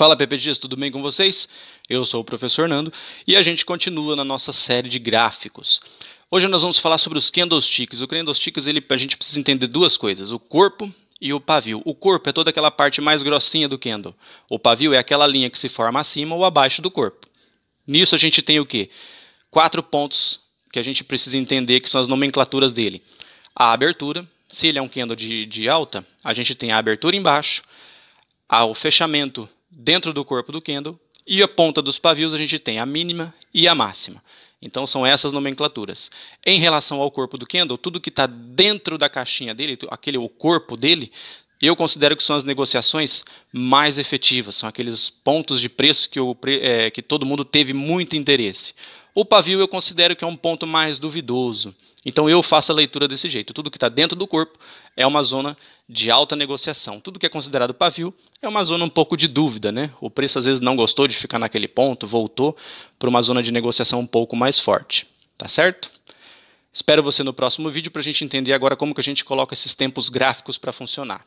Fala PPGs, tudo bem com vocês? Eu sou o professor Nando e a gente continua na nossa série de gráficos. Hoje nós vamos falar sobre os candlesticks. O candlesticks, ele, a gente precisa entender duas coisas, o corpo e o pavio. O corpo é toda aquela parte mais grossinha do candle. O pavio é aquela linha que se forma acima ou abaixo do corpo. Nisso a gente tem o quê? Quatro pontos que a gente precisa entender que são as nomenclaturas dele. A abertura, se ele é um candle de, de alta, a gente tem a abertura embaixo, o fechamento dentro do corpo do candle e a ponta dos pavios a gente tem a mínima e a máxima. Então são essas nomenclaturas. Em relação ao corpo do candle, tudo que está dentro da caixinha dele, aquele o corpo dele, eu considero que são as negociações mais efetivas, são aqueles pontos de preço que, o, é, que todo mundo teve muito interesse. O pavio eu considero que é um ponto mais duvidoso. Então eu faço a leitura desse jeito. Tudo que está dentro do corpo é uma zona de alta negociação. Tudo que é considerado pavio é uma zona um pouco de dúvida, né? O preço às vezes não gostou de ficar naquele ponto, voltou para uma zona de negociação um pouco mais forte. Tá certo? Espero você no próximo vídeo para a gente entender agora como que a gente coloca esses tempos gráficos para funcionar.